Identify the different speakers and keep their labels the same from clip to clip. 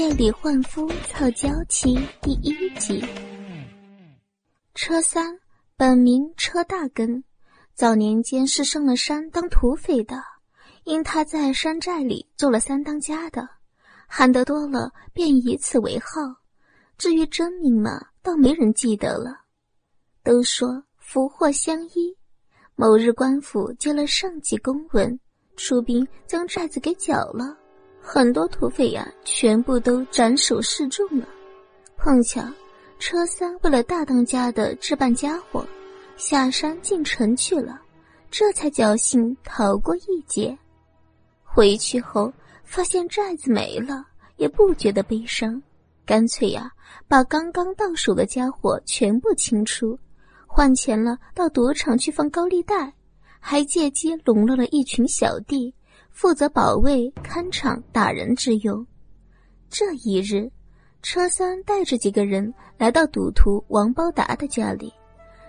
Speaker 1: 夜里换夫操娇妻第一集。车三本名车大根，早年间是上了山当土匪的，因他在山寨里做了三当家的，喊得多了便以此为号。至于真名嘛，倒没人记得了。都说福祸相依。某日官府接了上级公文，出兵将寨子给剿了。很多土匪呀，全部都斩首示众了。碰巧车三为了大当家的置办家伙，下山进城去了，这才侥幸逃过一劫。回去后发现寨子没了，也不觉得悲伤，干脆呀把刚刚到手的家伙全部清出，换钱了到赌场去放高利贷，还借机笼络了一群小弟。负责保卫、看场、打人之用。这一日，车三带着几个人来到赌徒王包达的家里。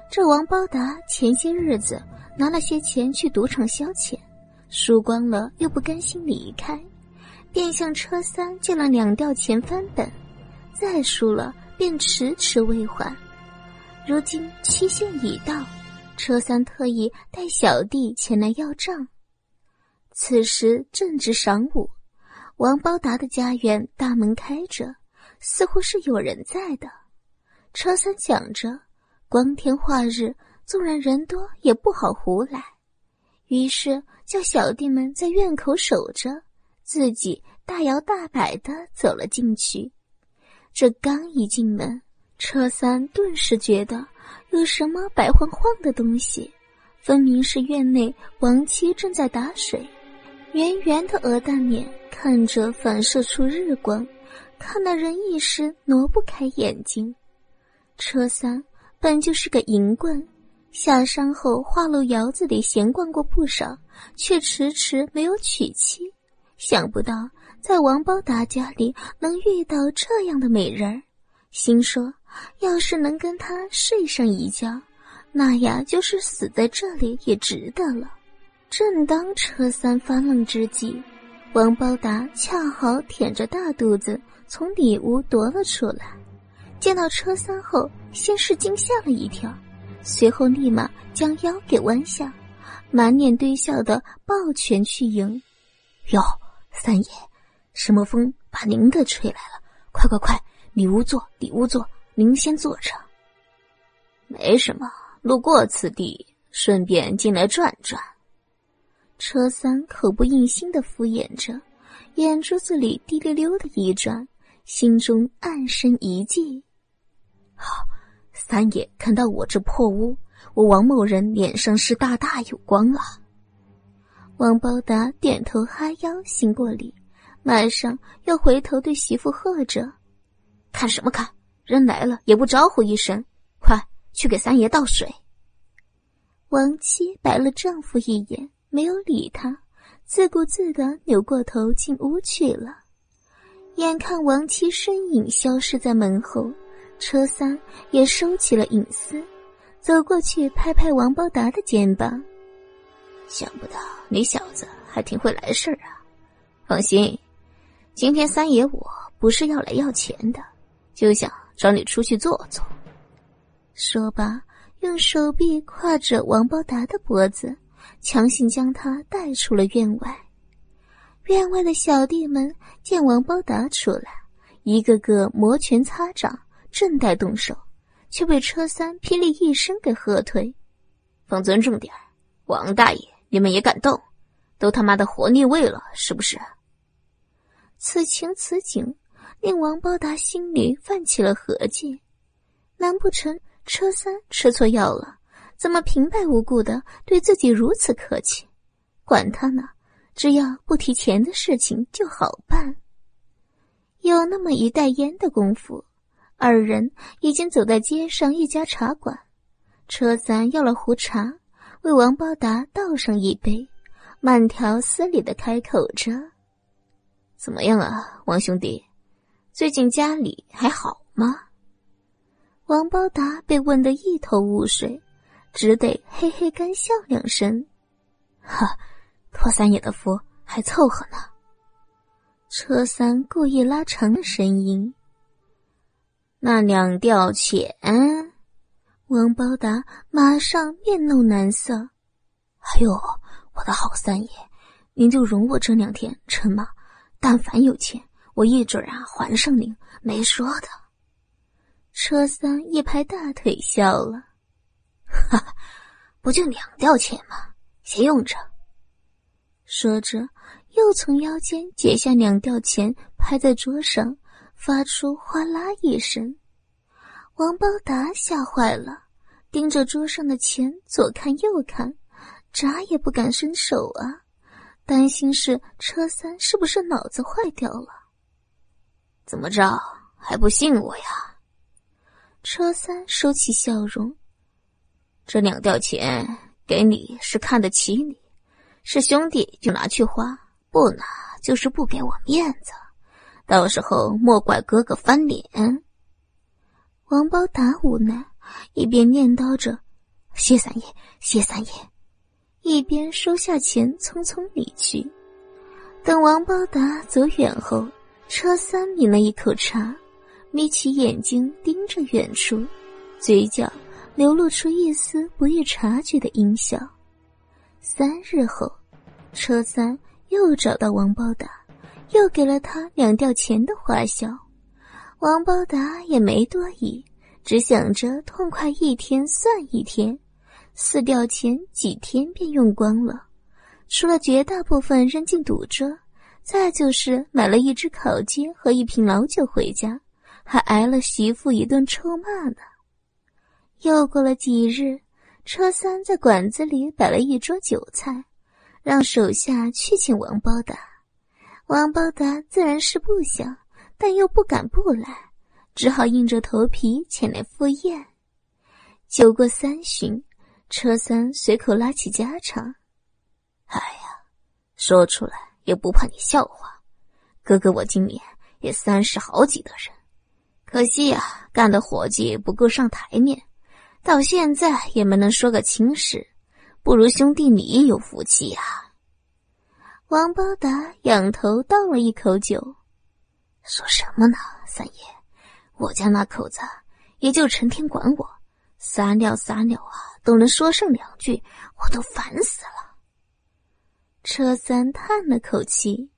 Speaker 1: 这王包达前些日子拿了些钱去赌场消遣，输光了又不甘心离开，便向车三借了两吊钱翻本，再输了便迟迟未还。如今期限已到，车三特意带小弟前来要账。此时正值晌午，王包达的家园大门开着，似乎是有人在的。车三想着，光天化日，纵然人多也不好胡来，于是叫小弟们在院口守着，自己大摇大摆的走了进去。这刚一进门，车三顿时觉得有什么白晃晃的东西，分明是院内王妻正在打水。圆圆的鹅蛋脸看着反射出日光，看得人一时挪不开眼睛。车三本就是个淫棍，下山后花楼窑子里闲逛过不少，却迟迟没有娶妻。想不到在王包达家里能遇到这样的美人儿，心说要是能跟他睡上一觉，那呀就是死在这里也值得了。正当车三发愣之际，王包达恰好舔着大肚子从里屋踱了出来。见到车三后，先是惊吓了一跳，随后立马将腰给弯下，满脸堆笑的抱拳去迎。
Speaker 2: 哟，三爷，什么风把您给吹来了？快快快，里屋坐，里屋坐，您先坐着。
Speaker 3: 没什么，路过此地，顺便进来转转。
Speaker 1: 车三口不应心的敷衍着，眼珠子里滴溜溜的一转，心中暗生一计。
Speaker 2: 好，三爷看到我这破屋，我王某人脸上是大大有光啊。
Speaker 1: 王包达点头哈腰，行过礼，马上又回头对媳妇喝着：“
Speaker 2: 看什么看？人来了也不招呼一声，快去给三爷倒水。”
Speaker 1: 王妻白了丈夫一眼。没有理他，自顾自的扭过头进屋去了。眼看王妻身影消失在门后，车三也收起了隐私，走过去拍拍王包达的肩膀。
Speaker 3: 想不到你小子还挺会来事儿啊！放心，今天三爷我不是要来要钱的，就想找你出去坐坐。
Speaker 1: 说罢，用手臂挎着王包达的脖子。强行将他带出了院外。院外的小弟们见王包达出来，一个个摩拳擦掌，正待动手，却被车三霹雳一声给喝退：“
Speaker 3: 放尊重点王大爷，你们也敢动？都他妈的活腻味了，是不是？”
Speaker 1: 此情此景，令王包达心里泛起了合计：难不成车三吃错药了？怎么平白无故的对自己如此客气？管他呢，只要不提钱的事情就好办。有那么一袋烟的功夫，二人已经走在街上一家茶馆。车三要了壶茶，为王包达倒上一杯，慢条斯理的开口着：“
Speaker 3: 怎么样啊，王兄弟，最近家里还好吗？”
Speaker 1: 王包达被问得一头雾水。只得嘿嘿干笑两声，
Speaker 2: 哈，托三爷的福，还凑合呢。
Speaker 1: 车三故意拉长了声音：“
Speaker 3: 那两吊钱。”
Speaker 1: 王包达马上面露难色：“
Speaker 2: 哎呦，我的好三爷，您就容我这两天成吗？但凡有钱，我一准啊还上您，没说的。”
Speaker 1: 车三一拍大腿笑了：“
Speaker 2: 哈哈，不就两吊钱吗？先用着。”
Speaker 1: 说着，又从腰间解下两吊钱，拍在桌上，发出哗啦一声。王包达吓坏了，盯着桌上的钱左看右看，眨也不敢伸手啊，担心是车三是不是脑子坏掉了？
Speaker 3: 怎么着还不信我呀？
Speaker 1: 车三收起笑容，
Speaker 3: 这两吊钱给你是看得起你。是兄弟就拿去花，不拿就是不给我面子，到时候莫怪哥哥翻脸。
Speaker 1: 王包达无奈，一边念叨着“谢三爷，谢三爷”，一边收下钱，匆匆离去。等王包达走远后，车三抿了一口茶，眯起眼睛盯着远处，嘴角流露出一丝不易察觉的阴笑。三日后，车三又找到王包达，又给了他两吊钱的花销。王包达也没多疑，只想着痛快一天算一天，四吊钱几天便用光了。除了绝大部分扔进赌桌，再就是买了一只烤鸡和一瓶老酒回家，还挨了媳妇一顿臭骂呢。又过了几日。车三在馆子里摆了一桌酒菜，让手下去请王包达。王包达自然是不想，但又不敢不来，只好硬着头皮前来赴宴。酒过三巡，车三随口拉起家常：“
Speaker 3: 哎呀，说出来也不怕你笑话。哥哥我今年也三十好几的人，可惜呀，干的活计不够上台面。”到现在也没能说个亲事，不如兄弟你有福气呀。
Speaker 1: 王包达仰头倒了一口酒，
Speaker 2: 说什么呢？三爷，我家那口子也就成天管我，撒尿撒尿啊，都能说上两句，我都烦死了。
Speaker 1: 车三叹了口气，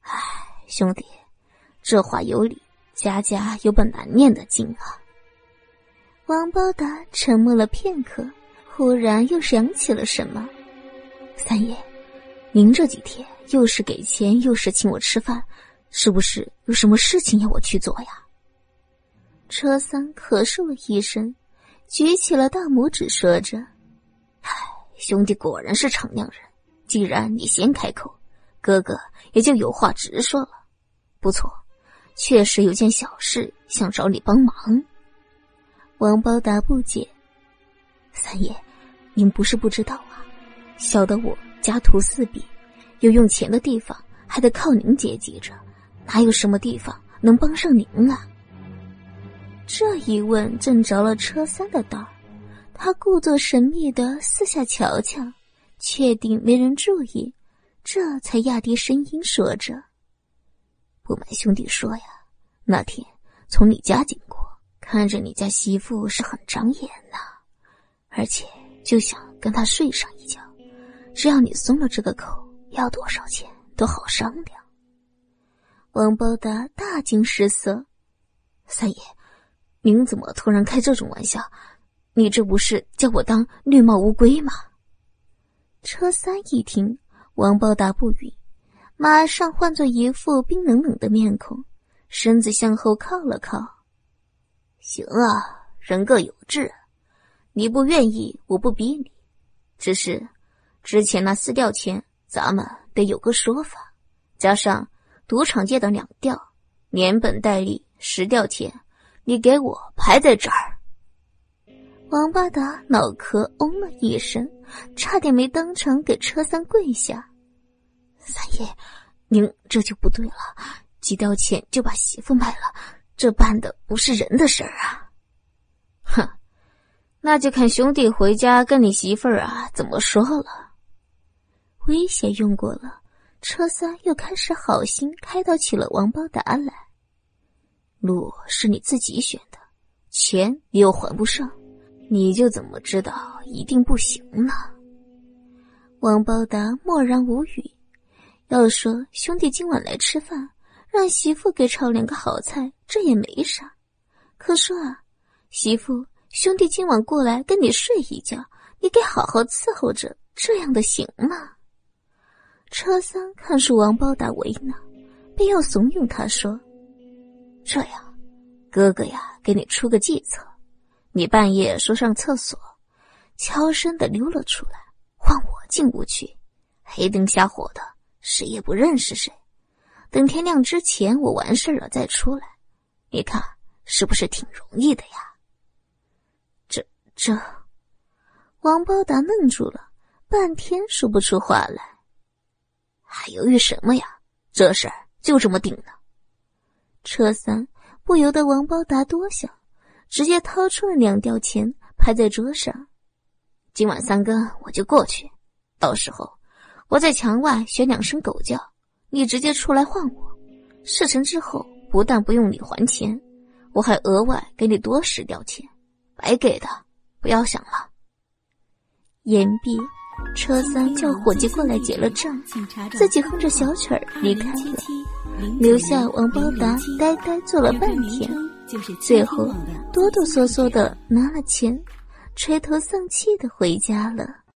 Speaker 3: 唉，兄弟，这话有理，家家有本难念的经啊。
Speaker 1: 王包达沉默了片刻，忽然又想起了什么：“
Speaker 2: 三爷，您这几天又是给钱，又是请我吃饭，是不是有什么事情要我去做呀？”
Speaker 1: 车三咳嗽了一声，举起了大拇指，说着：“
Speaker 3: 唉，兄弟果然是敞亮人。既然你先开口，哥哥也就有话直说了。不错，确实有件小事想找你帮忙。”
Speaker 1: 王包达不解：“
Speaker 2: 三爷，您不是不知道啊？小的我家徒四壁，有用钱的地方还得靠您接济着，哪有什么地方能帮上您啊？”
Speaker 1: 这一问正着了车三的道，他故作神秘的四下瞧瞧，确定没人注意，这才压低声音说着：“
Speaker 3: 不瞒兄弟说呀，那天从你家经过。”看着你家媳妇是很长眼呐，而且就想跟她睡上一觉，只要你松了这个口，要多少钱都好商量。
Speaker 1: 王包达大惊失色：“
Speaker 3: 三爷，您怎么突然开这种玩笑？你这不是叫我当绿帽乌龟吗？”
Speaker 1: 车三一听，王包达不语，马上换作一副冰冷冷的面孔，身子向后靠了靠。
Speaker 3: 行啊，人各有志，你不愿意，我不逼你。只是之前那四吊钱，咱们得有个说法。加上赌场借的两吊，连本带利十吊钱，你给我排在这儿。
Speaker 1: 王八达脑壳嗡了一声，差点没当场给车三跪下。
Speaker 2: 三爷，您这就不对了，几吊钱就把媳妇卖了。这办的不是人的事儿啊！
Speaker 3: 哼，那就看兄弟回家跟你媳妇儿啊怎么说了。
Speaker 1: 威胁用过了，车三又开始好心开导起了王包达来。
Speaker 3: 路是你自己选的，钱你又还不上，你就怎么知道一定不行呢？
Speaker 1: 王包达默然无语。要说兄弟今晚来吃饭，让媳妇给炒两个好菜，这也没啥。可说啊，媳妇，兄弟今晚过来跟你睡一觉，你给好好伺候着，这样的行吗？车三看出王包达为难，便要怂恿他说：“
Speaker 3: 这样，哥哥呀，给你出个计策，你半夜说上厕所，悄声的溜了出来，换我进屋去，黑灯瞎火的，谁也不认识谁。等天亮之前我完事了再出来，你看是不是挺容易的呀？”
Speaker 1: 这这，王包达愣住了，半天说不出话来。
Speaker 3: 还犹豫什么呀？这事儿就这么定了。
Speaker 1: 车三不由得王包达多想，直接掏出了两吊钱，拍在桌上。
Speaker 3: 今晚三更我就过去，到时候我在墙外学两声狗叫，你直接出来换我。事成之后，不但不用你还钱，我还额外给你多十吊钱，白给的，不要想了。
Speaker 1: 言毕。车三叫伙计过来结了账，自己哼着小曲儿离开了，留下王包达呆呆坐了半天，最后哆哆嗦嗦的拿了钱，垂头丧气的回家了。